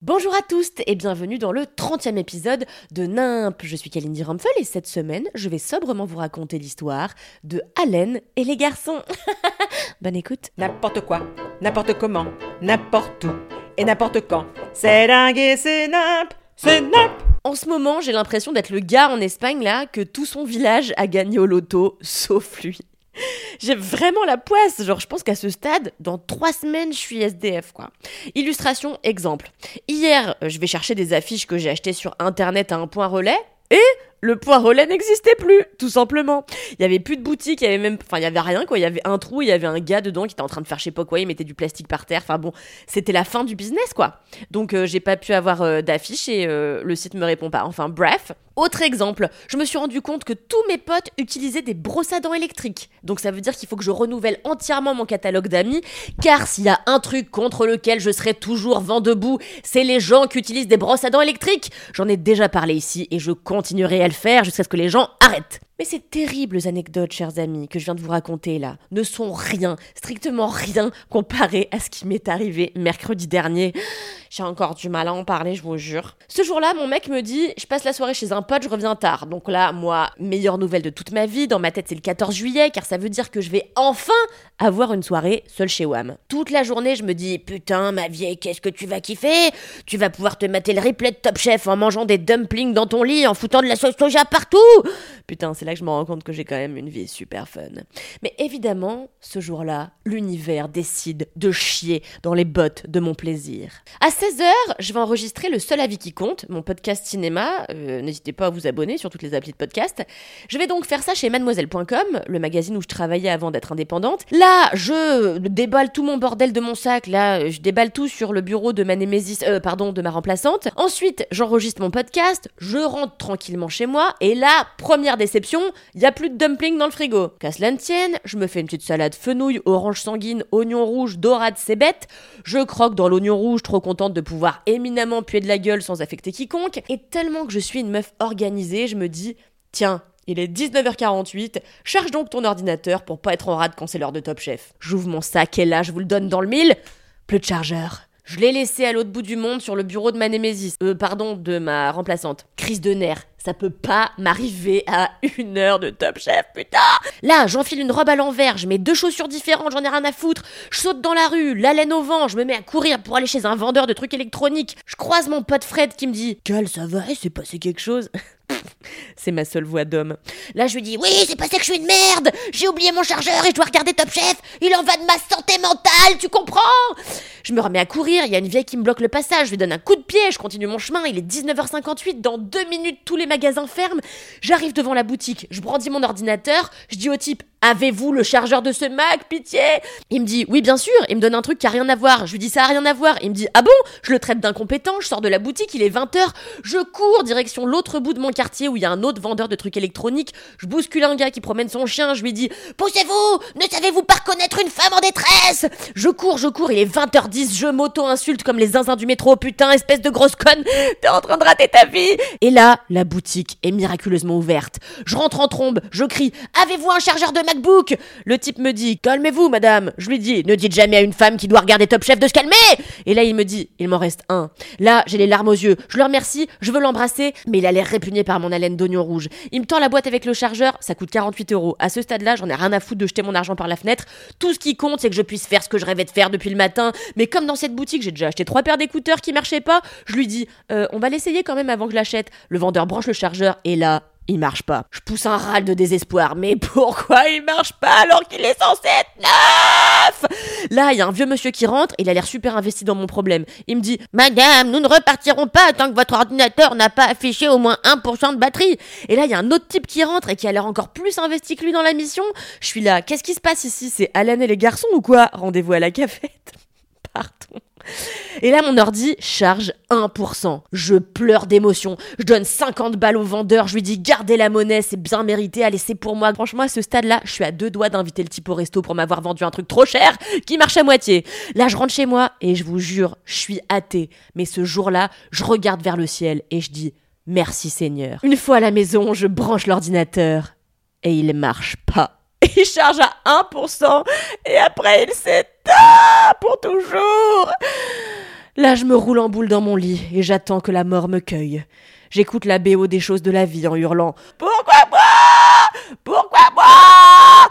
Bonjour à tous et bienvenue dans le 30e épisode de Nimp. Je suis Kalindi Rumpel et cette semaine, je vais sobrement vous raconter l'histoire de Allen et les garçons. Bonne écoute. N'importe quoi, n'importe comment, n'importe où et n'importe quand. C'est dingue et c'est nimp, c'est nimp. En ce moment, j'ai l'impression d'être le gars en Espagne là que tout son village a gagné au loto, sauf lui. J'ai vraiment la poisse. Genre, je pense qu'à ce stade, dans trois semaines, je suis SDF, quoi. Illustration, exemple. Hier, je vais chercher des affiches que j'ai achetées sur internet à un point relais. Et le point relais n'existait plus, tout simplement. Il y avait plus de boutique, il y avait même, enfin, il y avait rien, quoi. Il y avait un trou, il y avait un gars dedans qui était en train de faire je sais pas quoi, il mettait du plastique par terre. Enfin bon, c'était la fin du business, quoi. Donc, euh, j'ai pas pu avoir euh, d'affiche et euh, le site me répond pas. Enfin, bref. Autre exemple, je me suis rendu compte que tous mes potes utilisaient des brosses à dents électriques. Donc ça veut dire qu'il faut que je renouvelle entièrement mon catalogue d'amis, car s'il y a un truc contre lequel je serai toujours vent debout, c'est les gens qui utilisent des brosses à dents électriques. J'en ai déjà parlé ici et je continuerai à le faire jusqu'à ce que les gens arrêtent. Mais ces terribles anecdotes, chers amis, que je viens de vous raconter là, ne sont rien, strictement rien, comparé à ce qui m'est arrivé mercredi dernier. J'ai encore du mal à en parler, je vous jure. Ce jour-là, mon mec me dit Je passe la soirée chez un pote, je reviens tard. Donc là, moi, meilleure nouvelle de toute ma vie, dans ma tête, c'est le 14 juillet, car ça veut dire que je vais enfin avoir une soirée seule chez Wam. Toute la journée, je me dis Putain, ma vieille, qu'est-ce que tu vas kiffer? Tu vas pouvoir te mater le replay de Top Chef en mangeant des dumplings dans ton lit, en foutant de la sauce soja partout Putain, c'est là que je me rends compte que j'ai quand même une vie super fun. Mais évidemment, ce jour-là, l'univers décide de chier dans les bottes de mon plaisir. 16h, je vais enregistrer le seul avis qui compte, mon podcast cinéma. Euh, N'hésitez pas à vous abonner sur toutes les applis de podcast. Je vais donc faire ça chez mademoiselle.com, le magazine où je travaillais avant d'être indépendante. Là, je déballe tout mon bordel de mon sac. Là, je déballe tout sur le bureau de ma némésis, euh, pardon, de ma remplaçante. Ensuite, j'enregistre mon podcast, je rentre tranquillement chez moi, et là, première déception, il y a plus de dumplings dans le frigo. Qu'à cela ne tienne, je me fais une petite salade fenouil, orange sanguine, oignon rouge, dorade, c'est bête. Je croque dans l'oignon rouge, trop de pouvoir éminemment puer de la gueule sans affecter quiconque. Et tellement que je suis une meuf organisée, je me dis, tiens, il est 19h48, charge donc ton ordinateur pour pas être en rade quand c'est l'heure de Top Chef. J'ouvre mon sac et là, je vous le donne dans le mille. Plus de chargeur. Je l'ai laissé à l'autre bout du monde sur le bureau de ma némésis. Euh, pardon, de ma remplaçante. Crise de nerfs. Ça peut pas m'arriver à une heure de Top Chef, putain Là, j'enfile une robe à l'envers, je mets deux chaussures différentes, j'en ai rien à foutre. Je saute dans la rue, la laine au vent, je me mets à courir pour aller chez un vendeur de trucs électroniques. Je croise mon pote Fred qui me dit « Cal, ça va, il s'est passé quelque chose ?» C'est ma seule voix d'homme. Là, je lui dis Oui, c'est passé que je suis une merde. J'ai oublié mon chargeur et je dois regarder Top Chef. Il en va de ma santé mentale, tu comprends? Je me remets à courir, il y a une vieille qui me bloque le passage, je lui donne un coup de pied, je continue mon chemin, il est 19h58, dans deux minutes, tous les magasins ferment. J'arrive devant la boutique, je brandis mon ordinateur, je dis au type Avez-vous le chargeur de ce Mac, pitié? Il me dit Oui, bien sûr, il me donne un truc qui a rien à voir. Je lui dis Ça a rien à voir. Il me dit Ah bon? Je le traite d'incompétent, je sors de la boutique, il est 20h, je cours direction l'autre bout de mon quartier où il y a un autre vendeur de trucs électroniques. Je bouscule un gars qui promène son chien, je lui dis Poussez-vous! Ne savez-vous pas reconnaître une femme en détresse? Je cours, je cours, il est 20h10, je m'auto-insulte comme les zinzins du métro, putain, espèce de grosse conne, t'es en train de rater ta vie. Et là, la boutique est miraculeusement ouverte. Je rentre en trombe, je crie Avez-vous un chargeur de MacBook Le type me dit Calmez-vous, madame. Je lui dis Ne dites jamais à une femme qui doit regarder Top Chef de se calmer Et là, il me dit Il m'en reste un. Là, j'ai les larmes aux yeux. Je le remercie, je veux l'embrasser, mais il a l'air répugné par mon haleine d'oignon rouge. Il me tend la boîte avec le chargeur, ça coûte 48 euros. À ce stade-là, j'en ai rien à foutre de jeter mon argent par la fenêtre. Tout ce qui compte, c'est que je puisse faire ce que je rêvais de faire depuis le matin. Mais comme dans cette boutique, j'ai déjà acheté trois paires d'écouteurs qui marchaient pas, je lui dis Euh, On va l'essayer quand même avant que je l'achète. Le vendeur branche le chargeur, et là, il marche pas. Je pousse un râle de désespoir. Mais pourquoi il marche pas alors qu'il est censé être neuf? Là, il y a un vieux monsieur qui rentre, il a l'air super investi dans mon problème. Il me dit Madame, nous ne repartirons pas tant que votre ordinateur n'a pas affiché au moins 1% de batterie. Et là, il y a un autre type qui rentre et qui a l'air encore plus investi que lui dans la mission. Je suis là, qu'est-ce qui se passe ici? C'est Alan et les garçons ou quoi? Rendez-vous à la cafette Pardon. Et là, mon ordi charge 1%. Je pleure d'émotion. Je donne 50 balles au vendeur. Je lui dis gardez la monnaie, c'est bien mérité. Allez, c'est pour moi. Franchement, à ce stade-là, je suis à deux doigts d'inviter le type au resto pour m'avoir vendu un truc trop cher qui marche à moitié. Là, je rentre chez moi et je vous jure, je suis athée. Mais ce jour-là, je regarde vers le ciel et je dis merci Seigneur. Une fois à la maison, je branche l'ordinateur et il marche pas. Il charge à 1% et après il s'éteint pour toujours. Là, je me roule en boule dans mon lit et j'attends que la mort me cueille. J'écoute la BO des choses de la vie en hurlant Pourquoi moi? Pourquoi moi?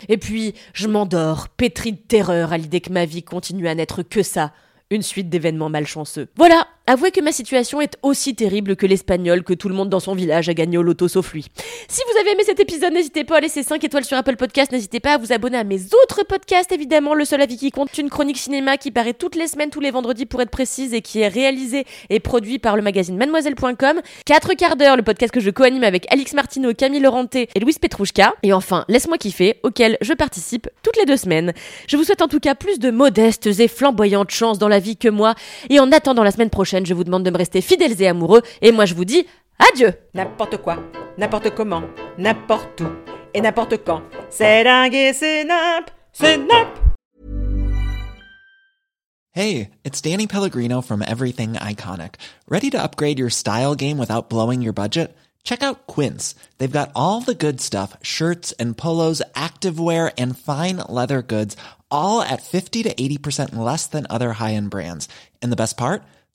Et puis, je m'endors, pétri de terreur à l'idée que ma vie continue à n'être que ça, une suite d'événements malchanceux. Voilà, avouez que ma situation est aussi terrible que l'espagnol que tout le monde dans son village a gagné au loto sauf lui. Si vous avez aimé cet épisode, n'hésitez pas à laisser 5 étoiles sur Apple Podcast, n'hésitez pas à vous abonner à mes autres podcasts, évidemment, Le Seul Avis qui compte, une chronique cinéma qui paraît toutes les semaines, tous les vendredis pour être précise, et qui est réalisé et produit par le magazine mademoiselle.com. 4 quarts d'heure, le podcast que je co-anime avec Alix Martineau, Camille Laurenté et Louise Petrouchka. Et enfin, Laisse-moi kiffer, auquel je participe toutes les deux semaines. Je vous souhaite en tout cas plus de modestes et flamboyantes chances dans la vie que moi, et en attendant la semaine prochaine, je vous demande de me rester fidèles et amoureux, et moi je vous dis adieu N'importe quoi, n'importe comment, n'importe où et n'importe quand. C'est dingue et c'est nimp, c'est nimp. Hey, it's Danny Pellegrino from Everything Iconic. Ready to upgrade your style game without blowing your budget? Check out Quince. They've got all the good stuff shirts and polos, activewear, and fine leather goods, all at 50 to 80% less than other high end brands. And the best part?